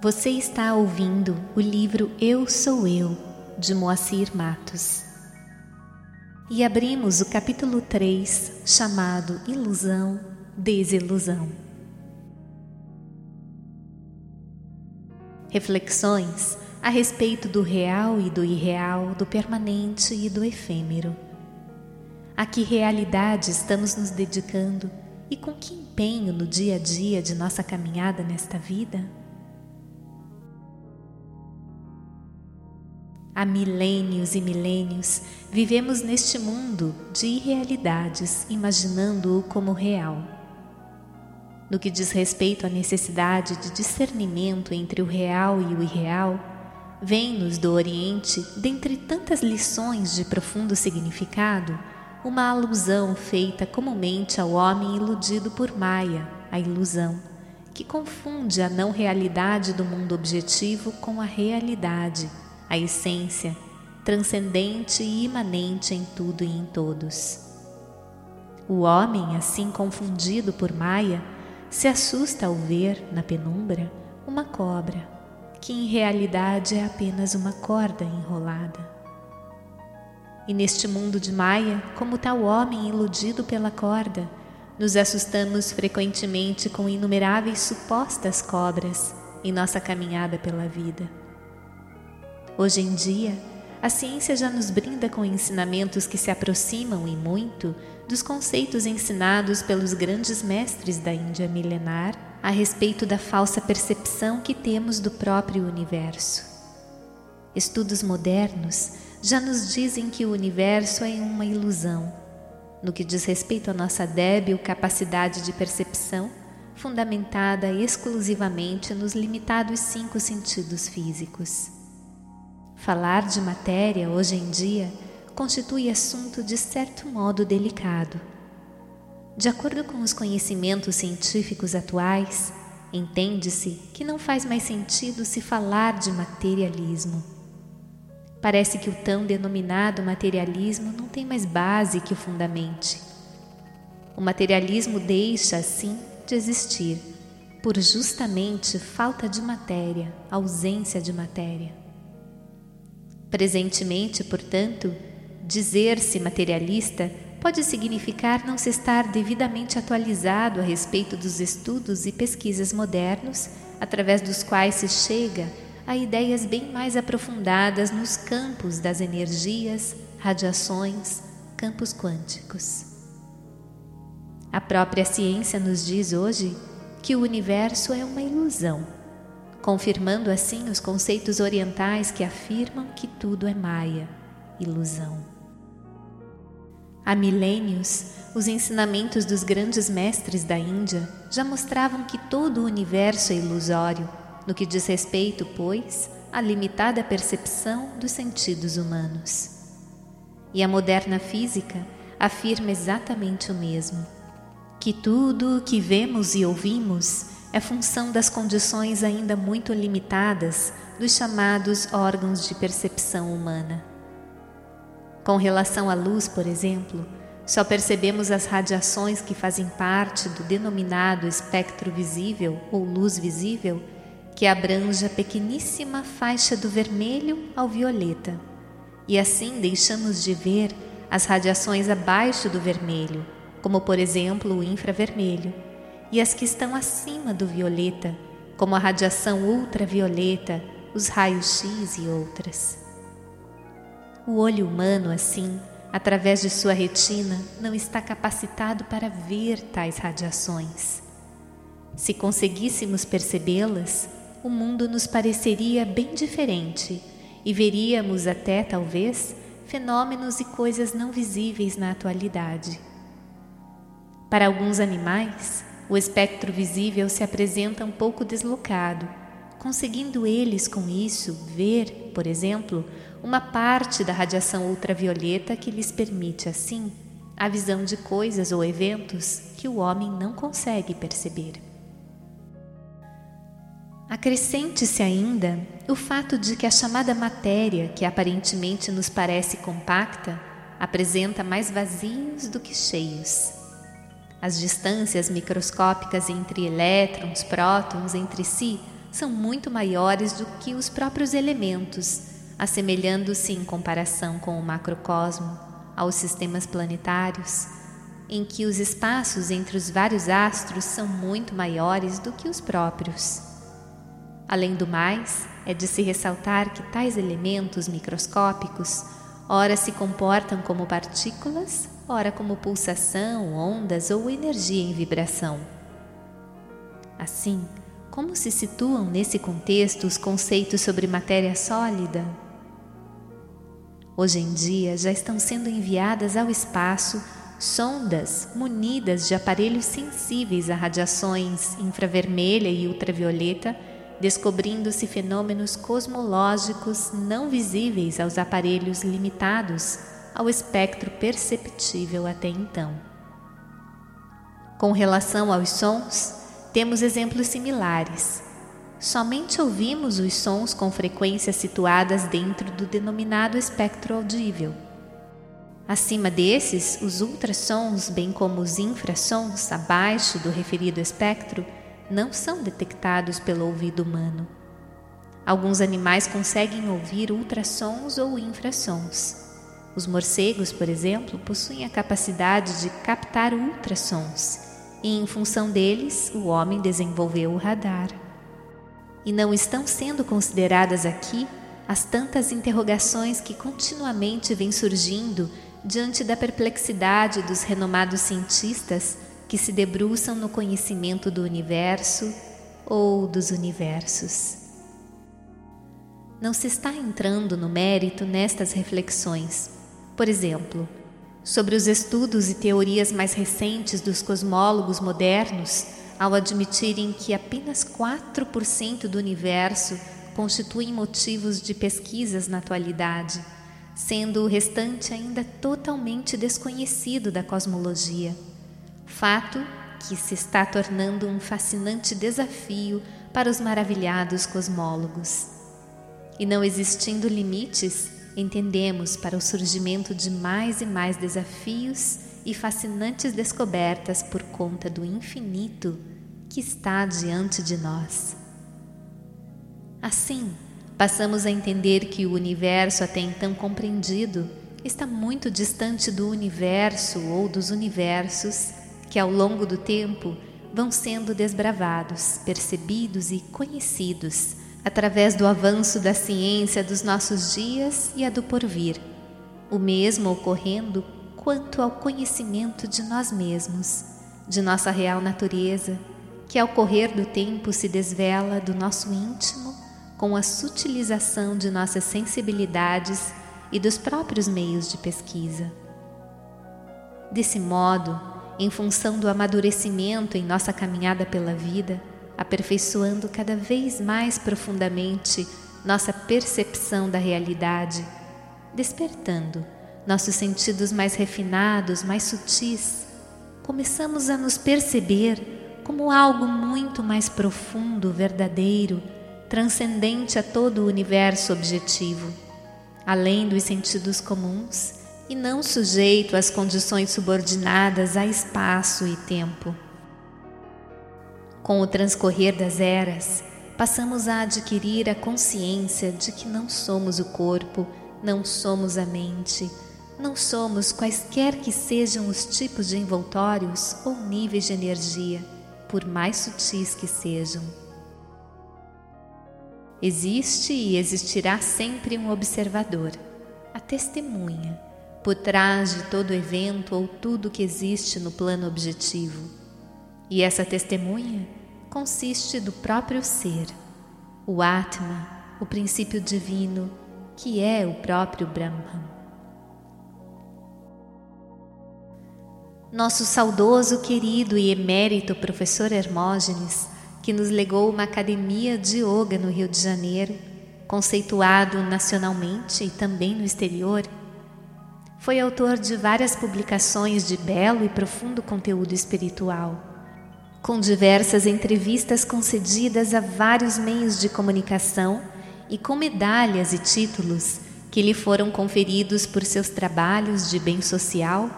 Você está ouvindo o livro Eu Sou Eu, de Moacir Matos. E abrimos o capítulo 3, chamado Ilusão, Desilusão. Reflexões a respeito do real e do irreal, do permanente e do efêmero. A que realidade estamos nos dedicando e com que empenho no dia a dia de nossa caminhada nesta vida? Há milênios e milênios vivemos neste mundo de irrealidades, imaginando-o como real. No que diz respeito à necessidade de discernimento entre o real e o irreal, vem-nos do Oriente, dentre tantas lições de profundo significado, uma alusão feita comumente ao homem iludido por Maya, a ilusão, que confunde a não realidade do mundo objetivo com a realidade a essência transcendente e imanente em tudo e em todos. O homem, assim confundido por Maia, se assusta ao ver, na penumbra, uma cobra, que em realidade é apenas uma corda enrolada. E neste mundo de Maia, como tal homem iludido pela corda, nos assustamos frequentemente com inumeráveis supostas cobras em nossa caminhada pela vida. Hoje em dia, a ciência já nos brinda com ensinamentos que se aproximam e muito dos conceitos ensinados pelos grandes mestres da Índia milenar a respeito da falsa percepção que temos do próprio universo. Estudos modernos já nos dizem que o universo é uma ilusão, no que diz respeito à nossa débil capacidade de percepção, fundamentada exclusivamente nos limitados cinco sentidos físicos. Falar de matéria hoje em dia constitui assunto de certo modo delicado. De acordo com os conhecimentos científicos atuais, entende-se que não faz mais sentido se falar de materialismo. Parece que o tão denominado materialismo não tem mais base que o fundamente. O materialismo deixa, assim, de existir, por justamente falta de matéria, ausência de matéria. Presentemente, portanto, dizer-se materialista pode significar não se estar devidamente atualizado a respeito dos estudos e pesquisas modernos, através dos quais se chega a ideias bem mais aprofundadas nos campos das energias, radiações, campos quânticos. A própria ciência nos diz hoje que o universo é uma ilusão confirmando assim os conceitos orientais que afirmam que tudo é maia, ilusão. Há milênios, os ensinamentos dos grandes mestres da Índia já mostravam que todo o universo é ilusório, no que diz respeito, pois, à limitada percepção dos sentidos humanos. E a moderna física afirma exatamente o mesmo: que tudo o que vemos e ouvimos é função das condições ainda muito limitadas dos chamados órgãos de percepção humana. Com relação à luz, por exemplo, só percebemos as radiações que fazem parte do denominado espectro visível ou luz visível, que abrange a pequeníssima faixa do vermelho ao violeta. E assim deixamos de ver as radiações abaixo do vermelho, como por exemplo o infravermelho e as que estão acima do violeta, como a radiação ultravioleta, os raios X e outras. O olho humano, assim, através de sua retina, não está capacitado para ver tais radiações. Se conseguíssemos percebê-las, o mundo nos pareceria bem diferente e veríamos até, talvez, fenômenos e coisas não visíveis na atualidade. Para alguns animais, o espectro visível se apresenta um pouco deslocado, conseguindo eles com isso ver, por exemplo, uma parte da radiação ultravioleta que lhes permite, assim, a visão de coisas ou eventos que o homem não consegue perceber. Acrescente-se ainda o fato de que a chamada matéria, que aparentemente nos parece compacta, apresenta mais vazios do que cheios. As distâncias microscópicas entre elétrons, prótons entre si são muito maiores do que os próprios elementos, assemelhando-se em comparação com o macrocosmo aos sistemas planetários, em que os espaços entre os vários astros são muito maiores do que os próprios. Além do mais, é de se ressaltar que tais elementos microscópicos ora se comportam como partículas, ora como pulsação, ondas ou energia em vibração. Assim, como se situam nesse contexto os conceitos sobre matéria sólida? Hoje em dia já estão sendo enviadas ao espaço sondas munidas de aparelhos sensíveis a radiações infravermelha e ultravioleta, descobrindo-se fenômenos cosmológicos não visíveis aos aparelhos limitados ao espectro perceptível até então. Com relação aos sons, temos exemplos similares. Somente ouvimos os sons com frequências situadas dentro do denominado espectro audível. Acima desses, os ultrassons, bem como os infrassons abaixo do referido espectro, não são detectados pelo ouvido humano. Alguns animais conseguem ouvir ultrassons ou infrassons. Os morcegos, por exemplo, possuem a capacidade de captar ultrassons e, em função deles, o homem desenvolveu o radar. E não estão sendo consideradas aqui as tantas interrogações que continuamente vêm surgindo diante da perplexidade dos renomados cientistas que se debruçam no conhecimento do universo ou dos universos. Não se está entrando no mérito nestas reflexões. Por exemplo, sobre os estudos e teorias mais recentes dos cosmólogos modernos, ao admitirem que apenas 4% do universo constituem motivos de pesquisas na atualidade, sendo o restante ainda totalmente desconhecido da cosmologia. Fato que se está tornando um fascinante desafio para os maravilhados cosmólogos. E não existindo limites, entendemos para o surgimento de mais e mais desafios e fascinantes descobertas por conta do infinito que está diante de nós. Assim, passamos a entender que o universo até então compreendido está muito distante do universo ou dos universos que ao longo do tempo vão sendo desbravados, percebidos e conhecidos através do avanço da ciência dos nossos dias e a do porvir, o mesmo ocorrendo quanto ao conhecimento de nós mesmos, de nossa real natureza, que ao correr do tempo se desvela do nosso íntimo com a sutilização de nossas sensibilidades e dos próprios meios de pesquisa. Desse modo, em função do amadurecimento em nossa caminhada pela vida, aperfeiçoando cada vez mais profundamente nossa percepção da realidade, despertando nossos sentidos mais refinados, mais sutis, começamos a nos perceber como algo muito mais profundo, verdadeiro, transcendente a todo o universo objetivo, além dos sentidos comuns e não sujeito às condições subordinadas a espaço e tempo. Com o transcorrer das eras, passamos a adquirir a consciência de que não somos o corpo, não somos a mente, não somos quaisquer que sejam os tipos de envoltórios ou níveis de energia, por mais sutis que sejam. Existe e existirá sempre um observador, a testemunha, por trás de todo evento ou tudo que existe no plano objetivo. E essa testemunha consiste do próprio ser, o Atma, o princípio divino, que é o próprio Brahman. Nosso saudoso, querido e emérito professor Hermógenes, que nos legou uma academia de yoga no Rio de Janeiro, conceituado nacionalmente e também no exterior, foi autor de várias publicações de belo e profundo conteúdo espiritual com diversas entrevistas concedidas a vários meios de comunicação e com medalhas e títulos que lhe foram conferidos por seus trabalhos de bem social,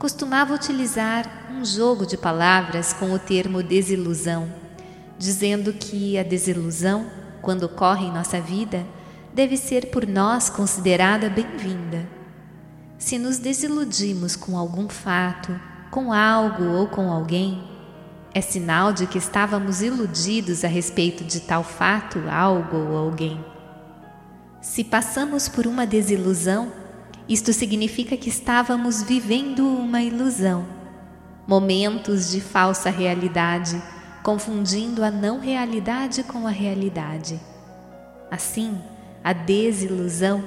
costumava utilizar um jogo de palavras com o termo desilusão, dizendo que a desilusão, quando ocorre em nossa vida, deve ser por nós considerada bem-vinda. Se nos desiludimos com algum fato, com algo ou com alguém, é sinal de que estávamos iludidos a respeito de tal fato, algo ou alguém. Se passamos por uma desilusão, isto significa que estávamos vivendo uma ilusão, momentos de falsa realidade, confundindo a não realidade com a realidade. Assim, a desilusão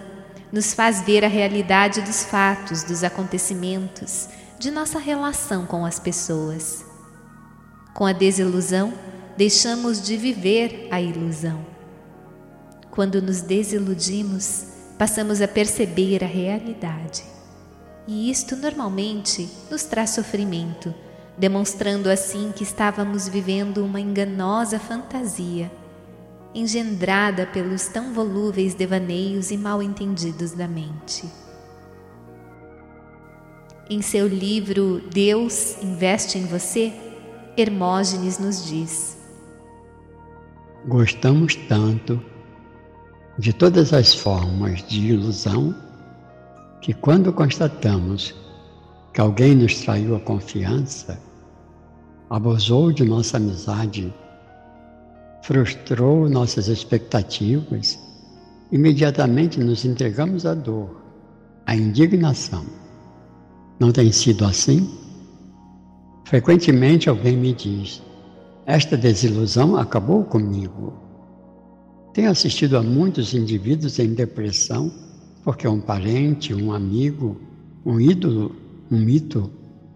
nos faz ver a realidade dos fatos, dos acontecimentos, de nossa relação com as pessoas. Com a desilusão, deixamos de viver a ilusão. Quando nos desiludimos, passamos a perceber a realidade. E isto normalmente nos traz sofrimento, demonstrando assim que estávamos vivendo uma enganosa fantasia, engendrada pelos tão volúveis devaneios e mal entendidos da mente. Em seu livro Deus investe em você, Hermógenes nos diz: Gostamos tanto de todas as formas de ilusão que, quando constatamos que alguém nos traiu a confiança, abusou de nossa amizade, frustrou nossas expectativas, imediatamente nos entregamos à dor, à indignação não tem sido assim? Frequentemente alguém me diz: Esta desilusão acabou comigo. Tenho assistido a muitos indivíduos em depressão porque um parente, um amigo, um ídolo, um mito,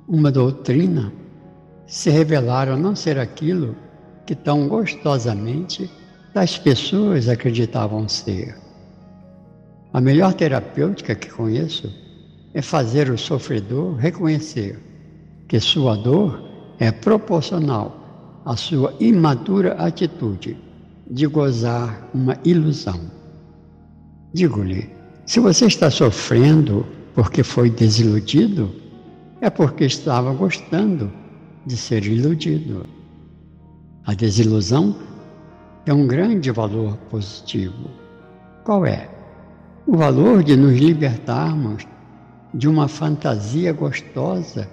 uma doutrina se revelaram não ser aquilo que tão gostosamente as pessoas acreditavam ser. A melhor terapêutica que conheço é fazer o sofredor reconhecer que sua dor é proporcional à sua imatura atitude de gozar uma ilusão. Digo-lhe, se você está sofrendo porque foi desiludido, é porque estava gostando de ser iludido. A desilusão é um grande valor positivo. Qual é? O valor de nos libertarmos de uma fantasia gostosa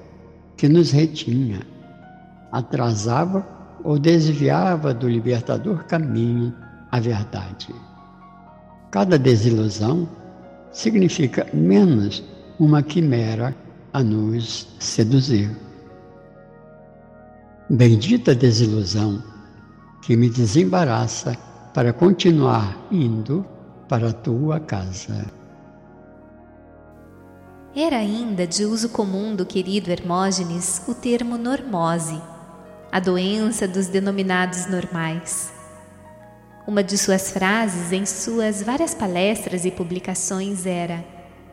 que nos retinha, atrasava ou desviava do libertador caminho à verdade. Cada desilusão significa menos uma quimera a nos seduzir. Bendita desilusão que me desembaraça para continuar indo para a tua casa. Era ainda de uso comum do querido Hermógenes o termo normose, a doença dos denominados normais. Uma de suas frases em suas várias palestras e publicações era: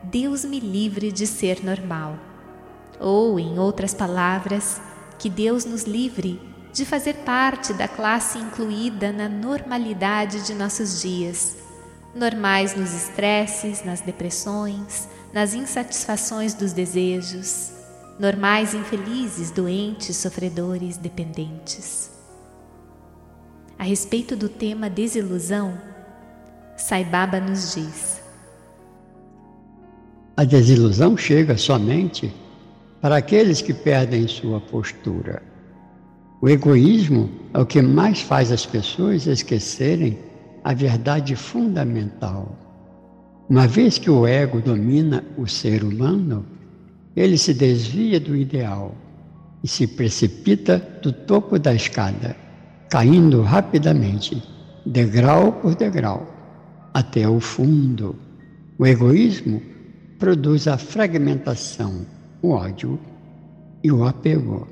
Deus me livre de ser normal. Ou, em outras palavras, que Deus nos livre de fazer parte da classe incluída na normalidade de nossos dias, normais nos estresses, nas depressões, nas insatisfações dos desejos, normais infelizes, doentes, sofredores, dependentes. A respeito do tema desilusão, Saibaba nos diz: A desilusão chega somente para aqueles que perdem sua postura. O egoísmo é o que mais faz as pessoas esquecerem a verdade fundamental uma vez que o ego domina o ser humano, ele se desvia do ideal e se precipita do topo da escada, caindo rapidamente, degrau por degrau, até o fundo. O egoísmo produz a fragmentação, o ódio e o apego.